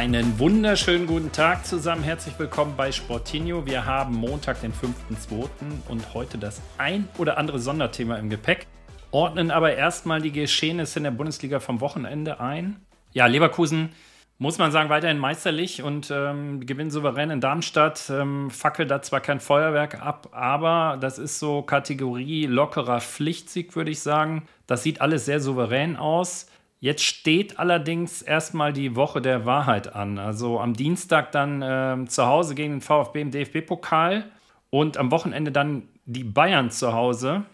Einen wunderschönen guten Tag zusammen. Herzlich willkommen bei Sportinho. Wir haben Montag, den 5.2. und heute das ein oder andere Sonderthema im Gepäck. Ordnen aber erstmal die Geschehnisse in der Bundesliga vom Wochenende ein. Ja, Leverkusen muss man sagen, weiterhin meisterlich und ähm, gewinnt souverän in Darmstadt. Ähm, fackelt da zwar kein Feuerwerk ab, aber das ist so Kategorie lockerer Pflichtsieg, würde ich sagen. Das sieht alles sehr souverän aus. Jetzt steht allerdings erstmal die Woche der Wahrheit an. Also am Dienstag dann äh, zu Hause gegen den VfB im DFB-Pokal und am Wochenende dann die Bayern zu Hause.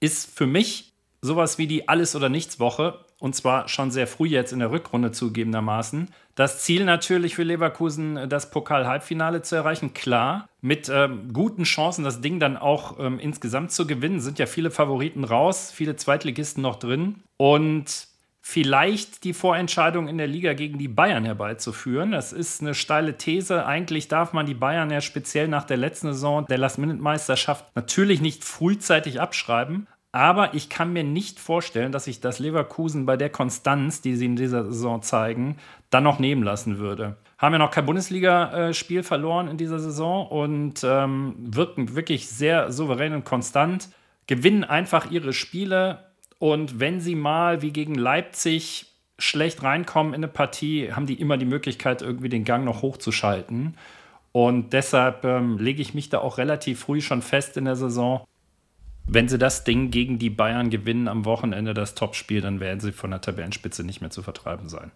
Ist für mich sowas wie die Alles- oder Nichts-Woche. Und zwar schon sehr früh jetzt in der Rückrunde zugegebenermaßen. Das Ziel natürlich für Leverkusen, das Pokal-Halbfinale zu erreichen, klar. Mit ähm, guten Chancen, das Ding dann auch ähm, insgesamt zu gewinnen. Sind ja viele Favoriten raus, viele Zweitligisten noch drin. Und vielleicht die Vorentscheidung in der Liga gegen die Bayern herbeizuführen. Das ist eine steile These. Eigentlich darf man die Bayern ja speziell nach der letzten Saison der Last-Minute-Meisterschaft natürlich nicht frühzeitig abschreiben. Aber ich kann mir nicht vorstellen, dass sich das Leverkusen bei der Konstanz, die sie in dieser Saison zeigen, dann noch nehmen lassen würde. Haben ja noch kein Bundesligaspiel verloren in dieser Saison und ähm, wirken wirklich sehr souverän und konstant, gewinnen einfach ihre Spiele, und wenn sie mal wie gegen Leipzig schlecht reinkommen in eine Partie, haben die immer die Möglichkeit, irgendwie den Gang noch hochzuschalten. Und deshalb ähm, lege ich mich da auch relativ früh schon fest in der Saison. Wenn sie das Ding gegen die Bayern gewinnen am Wochenende, das Topspiel, dann werden sie von der Tabellenspitze nicht mehr zu vertreiben sein.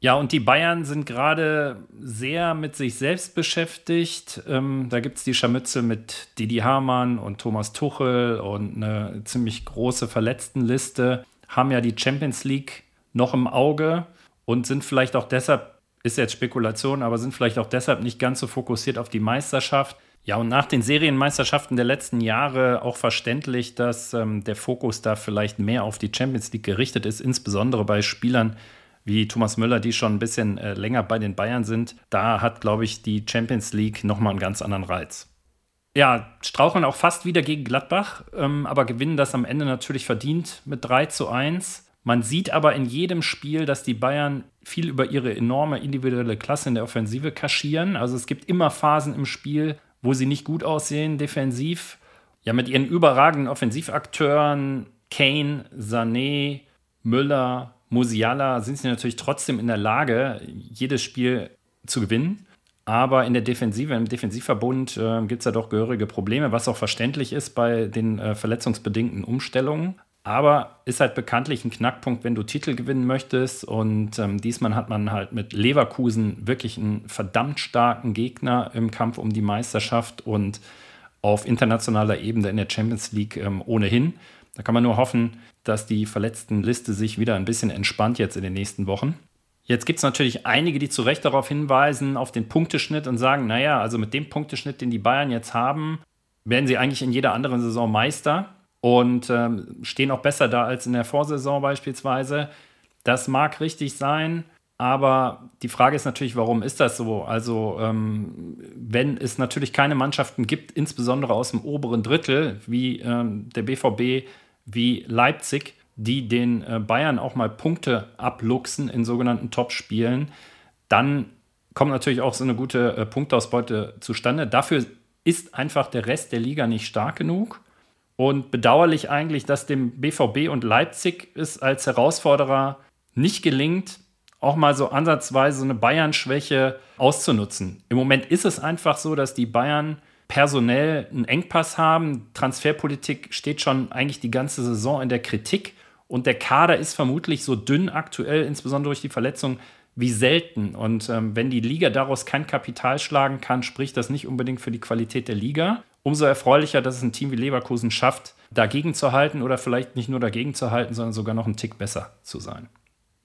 Ja, und die Bayern sind gerade sehr mit sich selbst beschäftigt. Ähm, da gibt es die Scharmützel mit Didi Hamann und Thomas Tuchel und eine ziemlich große Verletztenliste. Haben ja die Champions League noch im Auge und sind vielleicht auch deshalb, ist jetzt Spekulation, aber sind vielleicht auch deshalb nicht ganz so fokussiert auf die Meisterschaft. Ja, und nach den Serienmeisterschaften der letzten Jahre auch verständlich, dass ähm, der Fokus da vielleicht mehr auf die Champions League gerichtet ist, insbesondere bei Spielern, wie Thomas Müller, die schon ein bisschen äh, länger bei den Bayern sind, da hat, glaube ich, die Champions League nochmal einen ganz anderen Reiz. Ja, straucheln auch fast wieder gegen Gladbach, ähm, aber gewinnen das am Ende natürlich verdient mit 3 zu 1. Man sieht aber in jedem Spiel, dass die Bayern viel über ihre enorme individuelle Klasse in der Offensive kaschieren. Also es gibt immer Phasen im Spiel, wo sie nicht gut aussehen, defensiv. Ja, mit ihren überragenden Offensivakteuren, Kane, Sané, Müller, Musiala sind sie natürlich trotzdem in der Lage, jedes Spiel zu gewinnen. Aber in der Defensive, im Defensivverbund äh, gibt es ja doch gehörige Probleme, was auch verständlich ist bei den äh, verletzungsbedingten Umstellungen. Aber ist halt bekanntlich ein Knackpunkt, wenn du Titel gewinnen möchtest. Und ähm, diesmal hat man halt mit Leverkusen wirklich einen verdammt starken Gegner im Kampf um die Meisterschaft und auf internationaler Ebene in der Champions League ähm, ohnehin. Da kann man nur hoffen, dass die Verletztenliste sich wieder ein bisschen entspannt jetzt in den nächsten Wochen. Jetzt gibt es natürlich einige, die zu Recht darauf hinweisen, auf den Punkteschnitt und sagen, naja, also mit dem Punkteschnitt, den die Bayern jetzt haben, werden sie eigentlich in jeder anderen Saison Meister und ähm, stehen auch besser da als in der Vorsaison beispielsweise. Das mag richtig sein, aber die Frage ist natürlich, warum ist das so? Also, ähm, wenn es natürlich keine Mannschaften gibt, insbesondere aus dem oberen Drittel, wie ähm, der BVB, wie Leipzig, die den äh, Bayern auch mal Punkte abluchsen in sogenannten Topspielen, dann kommt natürlich auch so eine gute äh, Punktausbeute zustande. Dafür ist einfach der Rest der Liga nicht stark genug. Und bedauerlich eigentlich, dass dem BVB und Leipzig es als Herausforderer nicht gelingt, auch mal so ansatzweise so eine Bayern-Schwäche auszunutzen. Im Moment ist es einfach so, dass die Bayern personell einen Engpass haben. Transferpolitik steht schon eigentlich die ganze Saison in der Kritik und der Kader ist vermutlich so dünn aktuell, insbesondere durch die Verletzung, wie selten. Und ähm, wenn die Liga daraus kein Kapital schlagen kann, spricht das nicht unbedingt für die Qualität der Liga. Umso erfreulicher, dass es ein Team wie Leverkusen schafft, dagegen zu halten oder vielleicht nicht nur dagegen zu halten, sondern sogar noch einen Tick besser zu sein.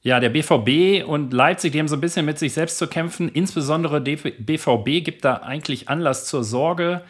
Ja, der BVB und Leipzig, die haben so ein bisschen mit sich selbst zu kämpfen. Insbesondere der BVB gibt da eigentlich Anlass zur Sorge.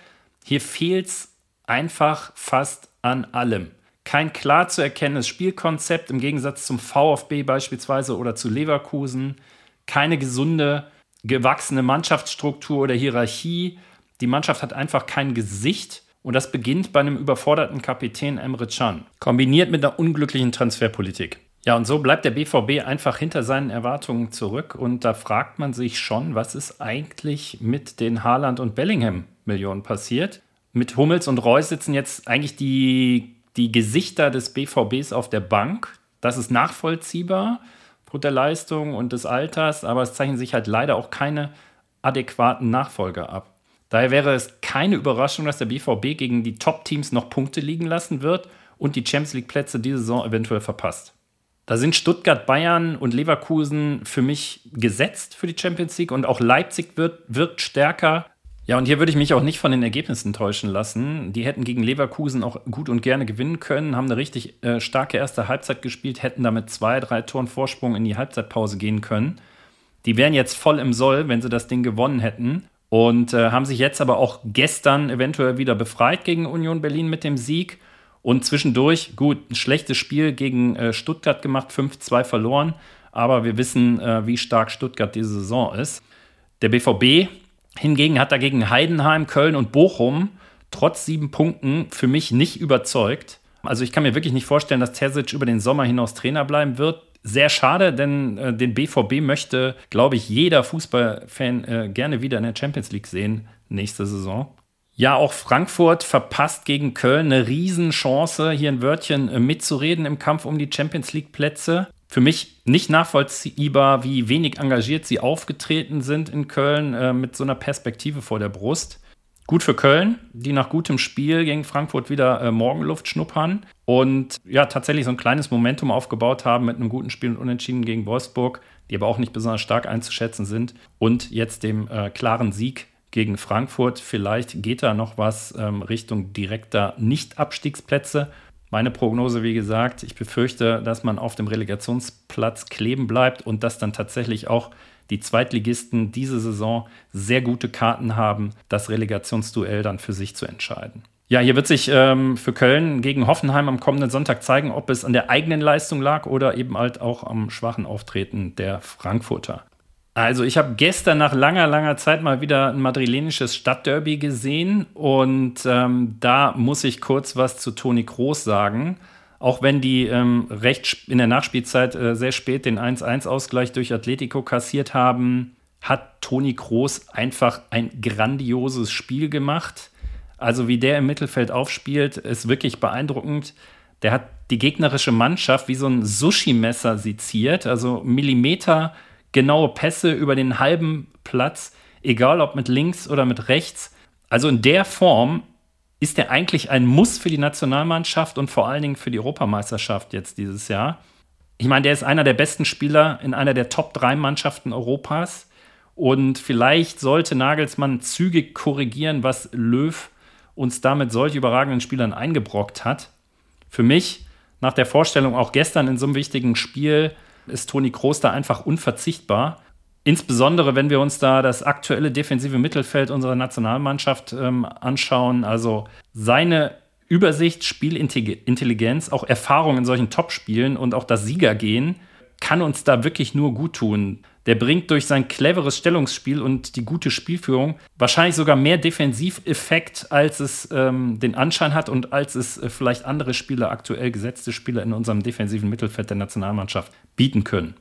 Hier fehlt es einfach fast an allem. Kein klar zu erkennendes Spielkonzept im Gegensatz zum VfB beispielsweise oder zu Leverkusen. Keine gesunde, gewachsene Mannschaftsstruktur oder Hierarchie. Die Mannschaft hat einfach kein Gesicht. Und das beginnt bei einem überforderten Kapitän Emre Can, kombiniert mit einer unglücklichen Transferpolitik. Ja, und so bleibt der BVB einfach hinter seinen Erwartungen zurück. Und da fragt man sich schon, was ist eigentlich mit den Haaland- und Bellingham-Millionen passiert? Mit Hummels und Reus sitzen jetzt eigentlich die, die Gesichter des BVBs auf der Bank. Das ist nachvollziehbar, aufgrund der Leistung und des Alters, aber es zeichnen sich halt leider auch keine adäquaten Nachfolger ab. Daher wäre es keine Überraschung, dass der BVB gegen die Top-Teams noch Punkte liegen lassen wird und die Champions League-Plätze diese Saison eventuell verpasst. Da sind Stuttgart, Bayern und Leverkusen für mich gesetzt für die Champions League und auch Leipzig wird, wirkt stärker. Ja, und hier würde ich mich auch nicht von den Ergebnissen täuschen lassen. Die hätten gegen Leverkusen auch gut und gerne gewinnen können, haben eine richtig äh, starke erste Halbzeit gespielt, hätten damit zwei, drei Toren Vorsprung in die Halbzeitpause gehen können. Die wären jetzt voll im Soll, wenn sie das Ding gewonnen hätten. Und äh, haben sich jetzt aber auch gestern eventuell wieder befreit gegen Union Berlin mit dem Sieg und zwischendurch, gut, ein schlechtes Spiel gegen äh, Stuttgart gemacht, 5-2 verloren. Aber wir wissen, äh, wie stark Stuttgart diese Saison ist. Der BVB hingegen hat dagegen Heidenheim, Köln und Bochum trotz sieben Punkten für mich nicht überzeugt. Also ich kann mir wirklich nicht vorstellen, dass Terzic über den Sommer hinaus Trainer bleiben wird. Sehr schade, denn äh, den BVB möchte, glaube ich, jeder Fußballfan äh, gerne wieder in der Champions League sehen nächste Saison. Ja, auch Frankfurt verpasst gegen Köln eine Riesenchance, hier ein Wörtchen äh, mitzureden im Kampf um die Champions League-Plätze. Für mich nicht nachvollziehbar, wie wenig engagiert sie aufgetreten sind in Köln äh, mit so einer Perspektive vor der Brust. Gut für Köln, die nach gutem Spiel gegen Frankfurt wieder äh, Morgenluft schnuppern und ja, tatsächlich so ein kleines Momentum aufgebaut haben mit einem guten Spiel und Unentschieden gegen Wolfsburg, die aber auch nicht besonders stark einzuschätzen sind und jetzt dem äh, klaren Sieg gegen Frankfurt. Vielleicht geht da noch was ähm, Richtung direkter Nicht-Abstiegsplätze. Meine Prognose, wie gesagt, ich befürchte, dass man auf dem Relegationsplatz kleben bleibt und dass dann tatsächlich auch die Zweitligisten diese Saison sehr gute Karten haben, das Relegationsduell dann für sich zu entscheiden. Ja, hier wird sich ähm, für Köln gegen Hoffenheim am kommenden Sonntag zeigen, ob es an der eigenen Leistung lag oder eben halt auch am schwachen Auftreten der Frankfurter. Also ich habe gestern nach langer, langer Zeit mal wieder ein madrilenisches Stadtderby gesehen und ähm, da muss ich kurz was zu Toni Kroos sagen. Auch wenn die ähm, recht in der Nachspielzeit äh, sehr spät den 1-1-Ausgleich durch Atletico kassiert haben, hat Toni Kroos einfach ein grandioses Spiel gemacht. Also wie der im Mittelfeld aufspielt, ist wirklich beeindruckend. Der hat die gegnerische Mannschaft wie so ein Sushi-Messer seziert, also Millimeter genaue Pässe über den halben Platz, egal ob mit links oder mit rechts. Also in der Form ist er eigentlich ein Muss für die Nationalmannschaft und vor allen Dingen für die Europameisterschaft jetzt dieses Jahr. Ich meine, der ist einer der besten Spieler in einer der Top-3-Mannschaften Europas. Und vielleicht sollte Nagelsmann zügig korrigieren, was Löw uns damit solch überragenden Spielern eingebrockt hat. Für mich, nach der Vorstellung auch gestern in so einem wichtigen Spiel, ist Toni Kroos da einfach unverzichtbar. Insbesondere, wenn wir uns da das aktuelle defensive Mittelfeld unserer Nationalmannschaft ähm, anschauen. Also seine Übersicht, Spielintelligenz, auch Erfahrung in solchen Topspielen und auch das Siegergehen kann uns da wirklich nur gut tun. Der bringt durch sein cleveres Stellungsspiel und die gute Spielführung wahrscheinlich sogar mehr Defensiveffekt, als es ähm, den Anschein hat und als es äh, vielleicht andere Spieler, aktuell gesetzte Spieler in unserem defensiven Mittelfeld der Nationalmannschaft bieten können.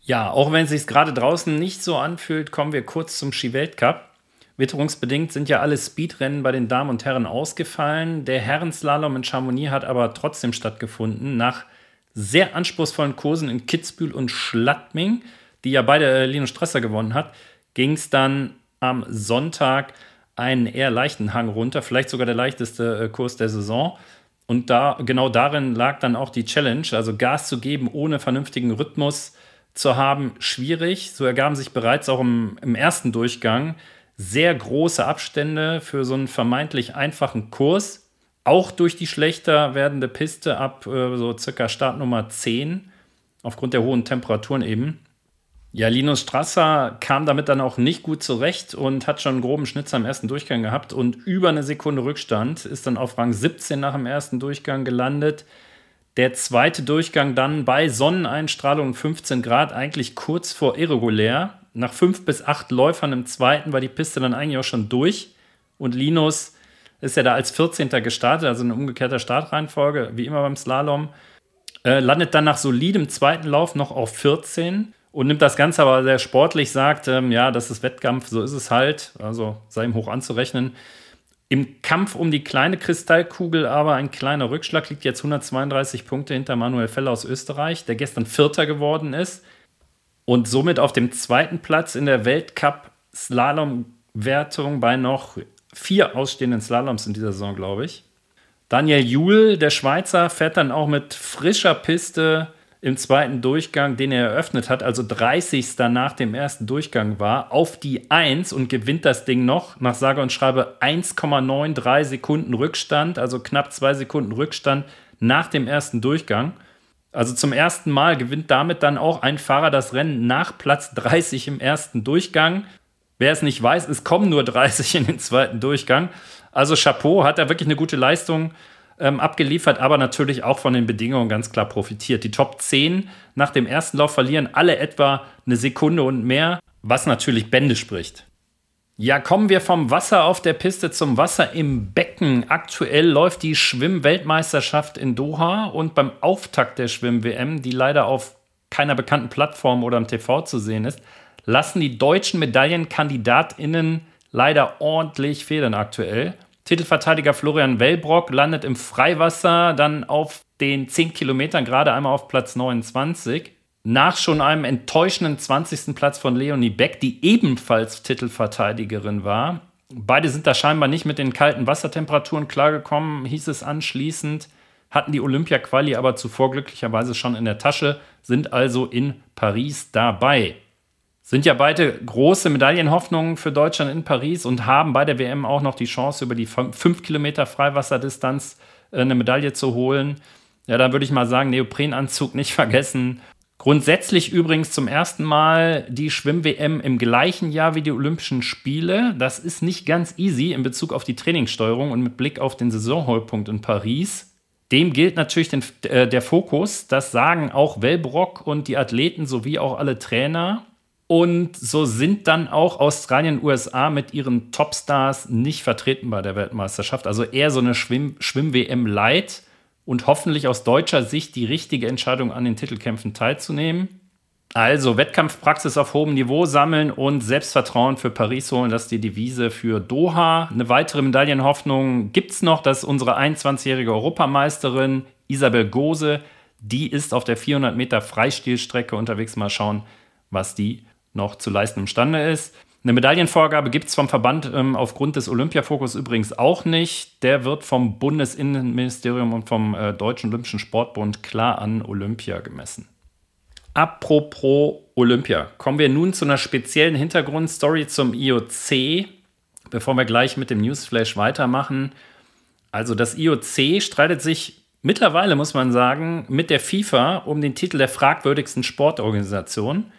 Ja, auch wenn es sich gerade draußen nicht so anfühlt, kommen wir kurz zum Ski-Weltcup. Witterungsbedingt sind ja alle Speedrennen bei den Damen und Herren ausgefallen. Der Herrenslalom in Chamonix hat aber trotzdem stattgefunden, nach sehr anspruchsvollen Kursen in Kitzbühel und Schladming die ja beide äh, Linus Stresser gewonnen hat, ging es dann am Sonntag einen eher leichten Hang runter, vielleicht sogar der leichteste äh, Kurs der Saison. Und da, genau darin lag dann auch die Challenge, also Gas zu geben, ohne vernünftigen Rhythmus zu haben, schwierig. So ergaben sich bereits auch im, im ersten Durchgang sehr große Abstände für so einen vermeintlich einfachen Kurs. Auch durch die schlechter werdende Piste ab äh, so circa Startnummer 10 aufgrund der hohen Temperaturen eben. Ja, Linus Strasser kam damit dann auch nicht gut zurecht und hat schon einen groben Schnitzer im ersten Durchgang gehabt und über eine Sekunde Rückstand ist dann auf Rang 17 nach dem ersten Durchgang gelandet. Der zweite Durchgang dann bei Sonneneinstrahlung 15 Grad, eigentlich kurz vor irregulär. Nach fünf bis acht Läufern im zweiten war die Piste dann eigentlich auch schon durch. Und Linus ist ja da als 14. gestartet, also eine umgekehrte Startreihenfolge, wie immer beim Slalom. Äh, landet dann nach solidem zweiten Lauf noch auf 14 und nimmt das Ganze aber sehr sportlich, sagt, ähm, ja, das ist Wettkampf, so ist es halt, also sei ihm hoch anzurechnen. Im Kampf um die kleine Kristallkugel aber ein kleiner Rückschlag liegt jetzt 132 Punkte hinter Manuel Feller aus Österreich, der gestern Vierter geworden ist und somit auf dem zweiten Platz in der Weltcup-Slalom-Wertung bei noch vier ausstehenden Slaloms in dieser Saison, glaube ich. Daniel Juhl, der Schweizer, fährt dann auch mit frischer Piste im zweiten Durchgang, den er eröffnet hat, also 30. nach dem ersten Durchgang war, auf die 1 und gewinnt das Ding noch nach sage und schreibe 1,93 Sekunden Rückstand, also knapp zwei Sekunden Rückstand nach dem ersten Durchgang. Also zum ersten Mal gewinnt damit dann auch ein Fahrer das Rennen nach Platz 30 im ersten Durchgang. Wer es nicht weiß, es kommen nur 30 in den zweiten Durchgang. Also Chapeau, hat er wirklich eine gute Leistung ähm, abgeliefert, aber natürlich auch von den Bedingungen ganz klar profitiert. Die Top 10 nach dem ersten Lauf verlieren alle etwa eine Sekunde und mehr, was natürlich Bände spricht. Ja, kommen wir vom Wasser auf der Piste zum Wasser im Becken. Aktuell läuft die Schwimm-Weltmeisterschaft in Doha und beim Auftakt der Schwimm-WM, die leider auf keiner bekannten Plattform oder im TV zu sehen ist, lassen die deutschen MedaillenkandidatInnen leider ordentlich federn aktuell. Titelverteidiger Florian Wellbrock landet im Freiwasser dann auf den 10 Kilometern gerade einmal auf Platz 29. Nach schon einem enttäuschenden 20. Platz von Leonie Beck, die ebenfalls Titelverteidigerin war. Beide sind da scheinbar nicht mit den kalten Wassertemperaturen klargekommen, hieß es anschließend. Hatten die Olympia-Quali aber zuvor glücklicherweise schon in der Tasche, sind also in Paris dabei. Sind ja beide große Medaillenhoffnungen für Deutschland in Paris und haben bei der WM auch noch die Chance, über die 5 Kilometer Freiwasserdistanz äh, eine Medaille zu holen. Ja, da würde ich mal sagen, Neoprenanzug nicht vergessen. Grundsätzlich übrigens zum ersten Mal die Schwimm-WM im gleichen Jahr wie die Olympischen Spiele. Das ist nicht ganz easy in Bezug auf die Trainingssteuerung und mit Blick auf den Saisonhöhepunkt in Paris. Dem gilt natürlich den, äh, der Fokus. Das sagen auch Wellbrock und die Athleten sowie auch alle Trainer. Und so sind dann auch Australien, und USA mit ihren Topstars nicht vertreten bei der Weltmeisterschaft. Also eher so eine Schwimm-WM Schwimm Light und hoffentlich aus deutscher Sicht die richtige Entscheidung an den Titelkämpfen teilzunehmen. Also Wettkampfpraxis auf hohem Niveau sammeln und Selbstvertrauen für Paris holen, das ist die Devise für Doha. Eine weitere Medaillenhoffnung gibt es noch, dass unsere 21-jährige Europameisterin Isabel Gose, die ist auf der 400 Meter Freistilstrecke unterwegs. Mal schauen, was die noch zu leisten imstande ist. Eine Medaillenvorgabe gibt es vom Verband ähm, aufgrund des Olympiafokus übrigens auch nicht. Der wird vom Bundesinnenministerium und vom äh, Deutschen Olympischen Sportbund klar an Olympia gemessen. Apropos Olympia, kommen wir nun zu einer speziellen Hintergrundstory zum IOC, bevor wir gleich mit dem Newsflash weitermachen. Also das IOC streitet sich mittlerweile, muss man sagen, mit der FIFA um den Titel der fragwürdigsten Sportorganisation.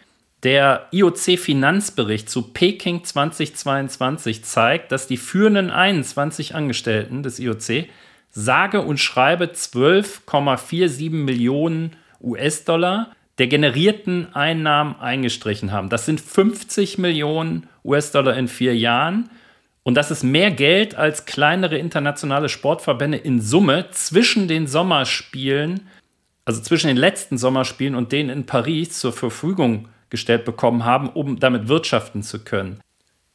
Der IOC-Finanzbericht zu Peking 2022 zeigt, dass die führenden 21 Angestellten des IOC sage und schreibe 12,47 Millionen US-Dollar der generierten Einnahmen eingestrichen haben. Das sind 50 Millionen US-Dollar in vier Jahren. Und das ist mehr Geld als kleinere internationale Sportverbände in Summe zwischen den Sommerspielen, also zwischen den letzten Sommerspielen und denen in Paris zur Verfügung gestellt bekommen haben, um damit wirtschaften zu können.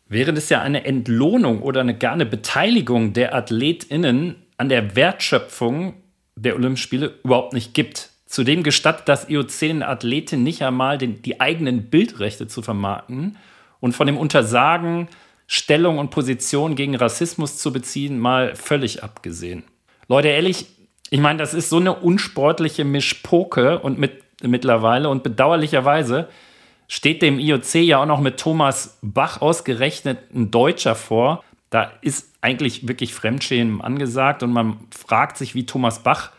Während es ja eine Entlohnung oder eine gar eine Beteiligung der AthletInnen an der Wertschöpfung der Olympischen Spiele überhaupt nicht gibt. Zudem gestattet das IOC den Athleten nicht einmal den, die eigenen Bildrechte zu vermarkten und von dem Untersagen, Stellung und Position gegen Rassismus zu beziehen, mal völlig abgesehen. Leute, ehrlich, ich meine, das ist so eine unsportliche Mischpoke und mit, mittlerweile und bedauerlicherweise steht dem IOC ja auch noch mit Thomas Bach ausgerechnet ein Deutscher vor. Da ist eigentlich wirklich Fremdschämen angesagt und man fragt sich, wie Thomas Bach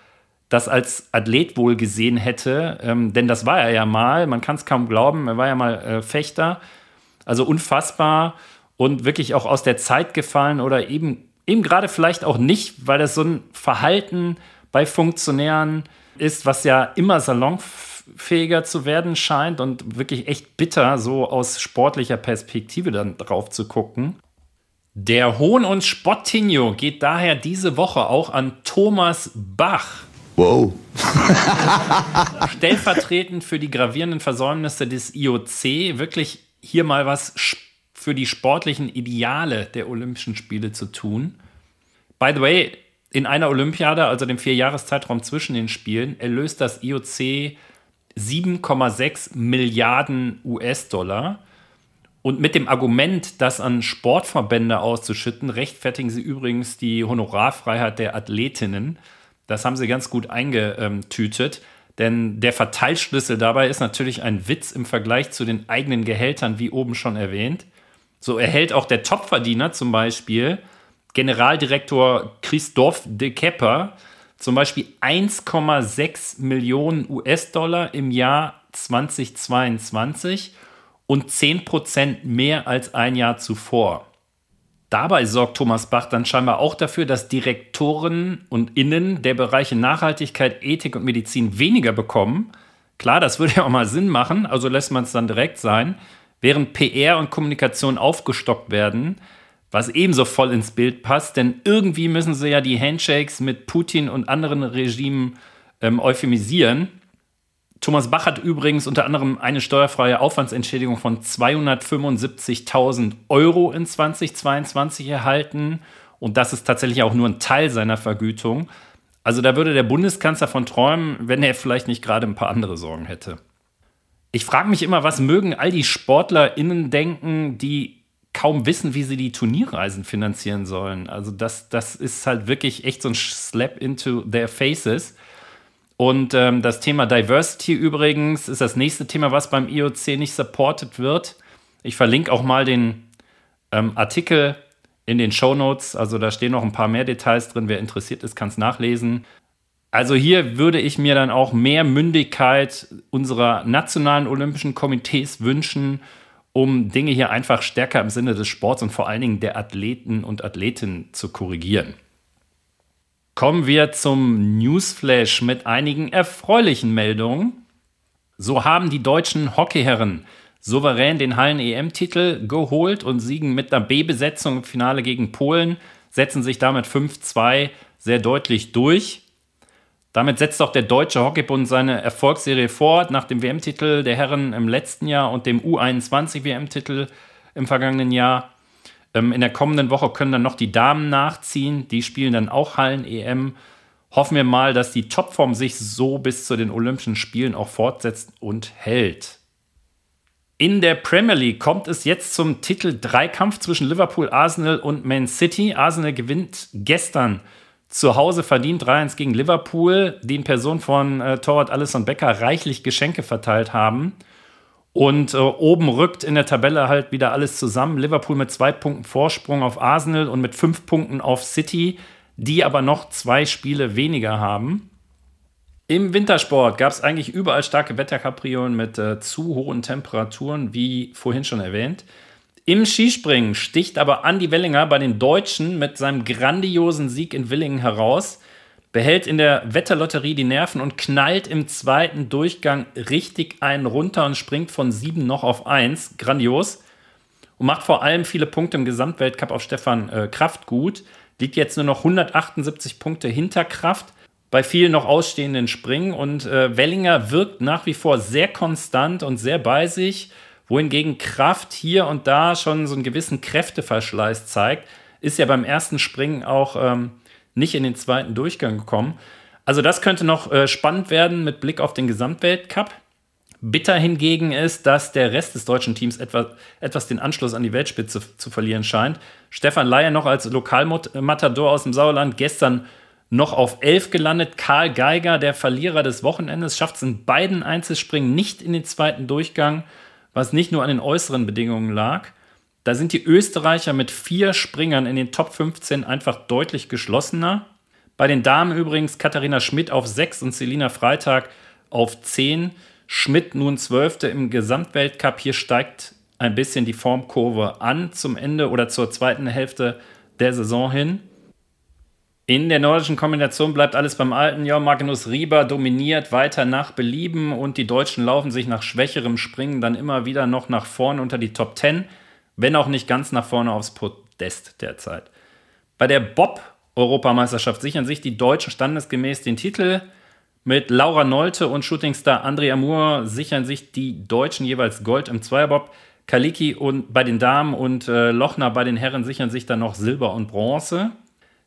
das als Athlet wohl gesehen hätte, ähm, denn das war er ja mal, man kann es kaum glauben, er war ja mal äh, Fechter, also unfassbar und wirklich auch aus der Zeit gefallen oder eben, eben gerade vielleicht auch nicht, weil das so ein Verhalten bei Funktionären ist, was ja immer salonfähiger zu werden scheint und wirklich echt bitter, so aus sportlicher Perspektive dann drauf zu gucken. Der Hohn und Spottinho geht daher diese Woche auch an Thomas Bach. Wow. Stellvertretend für die gravierenden Versäumnisse des IOC wirklich hier mal was für die sportlichen Ideale der Olympischen Spiele zu tun. By the way, in einer Olympiade, also dem Vierjahreszeitraum zwischen den Spielen, erlöst das IOC 7,6 Milliarden US-Dollar. Und mit dem Argument, das an Sportverbände auszuschütten, rechtfertigen sie übrigens die Honorarfreiheit der Athletinnen. Das haben sie ganz gut eingetütet. Denn der Verteilschlüssel dabei ist natürlich ein Witz im Vergleich zu den eigenen Gehältern, wie oben schon erwähnt. So erhält auch der Topverdiener zum Beispiel Generaldirektor Christophe de Kepper zum Beispiel 1,6 Millionen US-Dollar im Jahr 2022 und 10 Prozent mehr als ein Jahr zuvor. Dabei sorgt Thomas Bach dann scheinbar auch dafür, dass Direktoren und Innen der Bereiche Nachhaltigkeit, Ethik und Medizin weniger bekommen. Klar, das würde ja auch mal Sinn machen, also lässt man es dann direkt sein, während PR und Kommunikation aufgestockt werden, was ebenso voll ins Bild passt, denn irgendwie müssen sie ja die Handshakes mit Putin und anderen Regimen ähm, euphemisieren. Thomas Bach hat übrigens unter anderem eine steuerfreie Aufwandsentschädigung von 275.000 Euro in 2022 erhalten. Und das ist tatsächlich auch nur ein Teil seiner Vergütung. Also da würde der Bundeskanzler von träumen, wenn er vielleicht nicht gerade ein paar andere Sorgen hätte. Ich frage mich immer, was mögen all die SportlerInnen denken, die kaum wissen, wie sie die Turnierreisen finanzieren sollen. Also das, das ist halt wirklich echt so ein Slap into their faces. Und ähm, das Thema Diversity übrigens ist das nächste Thema, was beim IOC nicht supported wird. Ich verlinke auch mal den ähm, Artikel in den Show Notes. Also da stehen noch ein paar mehr Details drin. Wer interessiert ist, kann es nachlesen. Also hier würde ich mir dann auch mehr Mündigkeit unserer nationalen Olympischen Komitees wünschen, um Dinge hier einfach stärker im Sinne des Sports und vor allen Dingen der Athleten und Athletinnen zu korrigieren. Kommen wir zum Newsflash mit einigen erfreulichen Meldungen. So haben die deutschen Hockeyherren souverän den Hallen-EM-Titel geholt und siegen mit einer B-Besetzung im Finale gegen Polen, setzen sich damit 5-2 sehr deutlich durch. Damit setzt auch der Deutsche Hockeybund seine Erfolgsserie fort nach dem WM-Titel der Herren im letzten Jahr und dem U21-WM-Titel im vergangenen Jahr. Ähm, in der kommenden Woche können dann noch die Damen nachziehen. Die spielen dann auch Hallen-EM. Hoffen wir mal, dass die Topform sich so bis zu den Olympischen Spielen auch fortsetzt und hält. In der Premier League kommt es jetzt zum Titel-Dreikampf zwischen Liverpool, Arsenal und Man City. Arsenal gewinnt gestern zu Hause verdient 3-1 gegen Liverpool, die in Person von äh, Torwart Alisson Becker reichlich Geschenke verteilt haben. Und äh, oben rückt in der Tabelle halt wieder alles zusammen. Liverpool mit zwei Punkten Vorsprung auf Arsenal und mit fünf Punkten auf City, die aber noch zwei Spiele weniger haben. Im Wintersport gab es eigentlich überall starke Wetterkapriolen mit äh, zu hohen Temperaturen, wie vorhin schon erwähnt. Im Skispringen sticht aber Andy Wellinger bei den Deutschen mit seinem grandiosen Sieg in Willingen heraus behält in der Wetterlotterie die Nerven und knallt im zweiten Durchgang richtig einen runter und springt von sieben noch auf eins. Grandios. Und macht vor allem viele Punkte im Gesamtweltcup auf Stefan äh, Kraft gut. Liegt jetzt nur noch 178 Punkte hinter Kraft bei vielen noch ausstehenden Springen. Und äh, Wellinger wirkt nach wie vor sehr konstant und sehr bei sich. Wohingegen Kraft hier und da schon so einen gewissen Kräfteverschleiß zeigt, ist ja beim ersten Springen auch ähm, nicht in den zweiten Durchgang gekommen. Also das könnte noch äh, spannend werden mit Blick auf den Gesamtweltcup. Bitter hingegen ist, dass der Rest des deutschen Teams etwas, etwas den Anschluss an die Weltspitze zu verlieren scheint. Stefan Leier noch als Lokalmatador aus dem Sauerland gestern noch auf 11 gelandet. Karl Geiger, der Verlierer des Wochenendes, schafft es in beiden Einzelspringen nicht in den zweiten Durchgang, was nicht nur an den äußeren Bedingungen lag. Da sind die Österreicher mit vier Springern in den Top 15 einfach deutlich geschlossener. Bei den Damen übrigens Katharina Schmidt auf 6 und Selina Freitag auf 10. Schmidt nun Zwölfte im Gesamtweltcup. Hier steigt ein bisschen die Formkurve an zum Ende oder zur zweiten Hälfte der Saison hin. In der nordischen Kombination bleibt alles beim Alten. Ja, Magnus Rieber dominiert weiter nach Belieben und die Deutschen laufen sich nach schwächerem Springen dann immer wieder noch nach vorne unter die Top 10, wenn auch nicht ganz nach vorne aufs Podest derzeit. Bei der Bob-Europameisterschaft sichern sich die Deutschen standesgemäß den Titel. Mit Laura Nolte und Shootingstar André Amour sichern sich die Deutschen jeweils Gold im Zweierbob. Kaliki und bei den Damen und äh, Lochner bei den Herren sichern sich dann noch Silber und Bronze.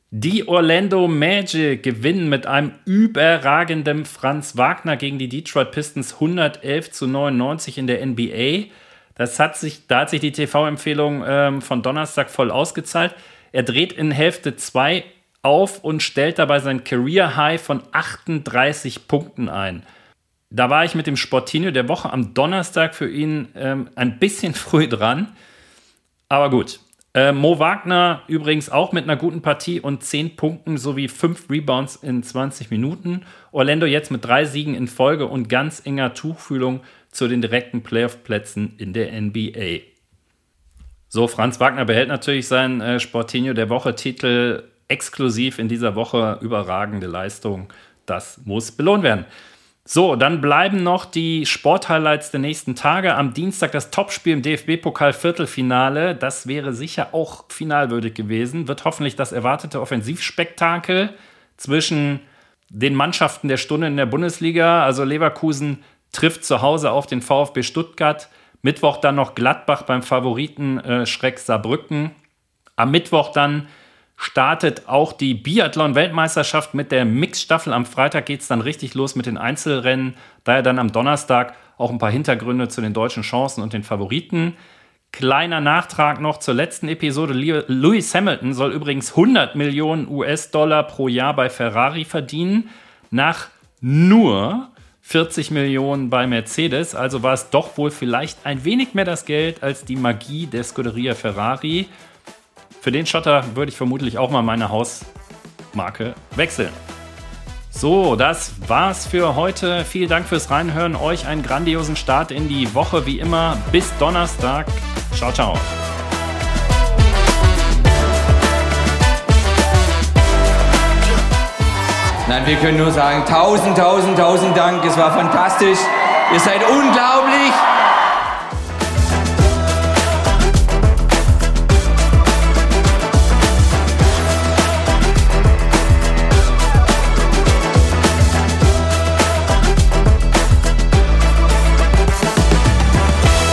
Die Orlando Magic gewinnen mit einem überragenden Franz Wagner gegen die Detroit Pistons 111 zu 99 in der NBA. Das hat sich, da hat sich die TV-Empfehlung ähm, von Donnerstag voll ausgezahlt. Er dreht in Hälfte 2 auf und stellt dabei sein Career High von 38 Punkten ein. Da war ich mit dem Sportino der Woche am Donnerstag für ihn ähm, ein bisschen früh dran. Aber gut, äh, Mo Wagner übrigens auch mit einer guten Partie und 10 Punkten sowie 5 Rebounds in 20 Minuten. Orlando jetzt mit drei Siegen in Folge und ganz enger Tuchfühlung zu den direkten Playoff-Plätzen in der NBA. So, Franz Wagner behält natürlich seinen äh, Sportinho der Woche-Titel exklusiv in dieser Woche. Überragende Leistung. Das muss belohnt werden. So, dann bleiben noch die Sporthighlights der nächsten Tage. Am Dienstag das Topspiel im DFB-Pokal-Viertelfinale. Das wäre sicher auch finalwürdig gewesen. Wird hoffentlich das erwartete Offensivspektakel zwischen den Mannschaften der Stunde in der Bundesliga. Also Leverkusen trifft zu Hause auf den VfB Stuttgart. Mittwoch dann noch Gladbach beim Favoriten äh, Schreck Saarbrücken. Am Mittwoch dann startet auch die Biathlon-Weltmeisterschaft mit der Mixstaffel. Am Freitag geht es dann richtig los mit den Einzelrennen. Daher dann am Donnerstag auch ein paar Hintergründe zu den deutschen Chancen und den Favoriten. Kleiner Nachtrag noch zur letzten Episode. Lewis Hamilton soll übrigens 100 Millionen US-Dollar pro Jahr bei Ferrari verdienen, nach nur 40 Millionen bei Mercedes. Also war es doch wohl vielleicht ein wenig mehr das Geld als die Magie der Scuderia Ferrari. Für den Schotter würde ich vermutlich auch mal meine Hausmarke wechseln. So, das war's für heute. Vielen Dank fürs Reinhören. Euch einen grandiosen Start in die Woche wie immer. Bis Donnerstag. Ciao, ciao. Nein, wir können nur sagen, tausend, tausend, tausend Dank. Es war fantastisch. Ihr seid unglaublich.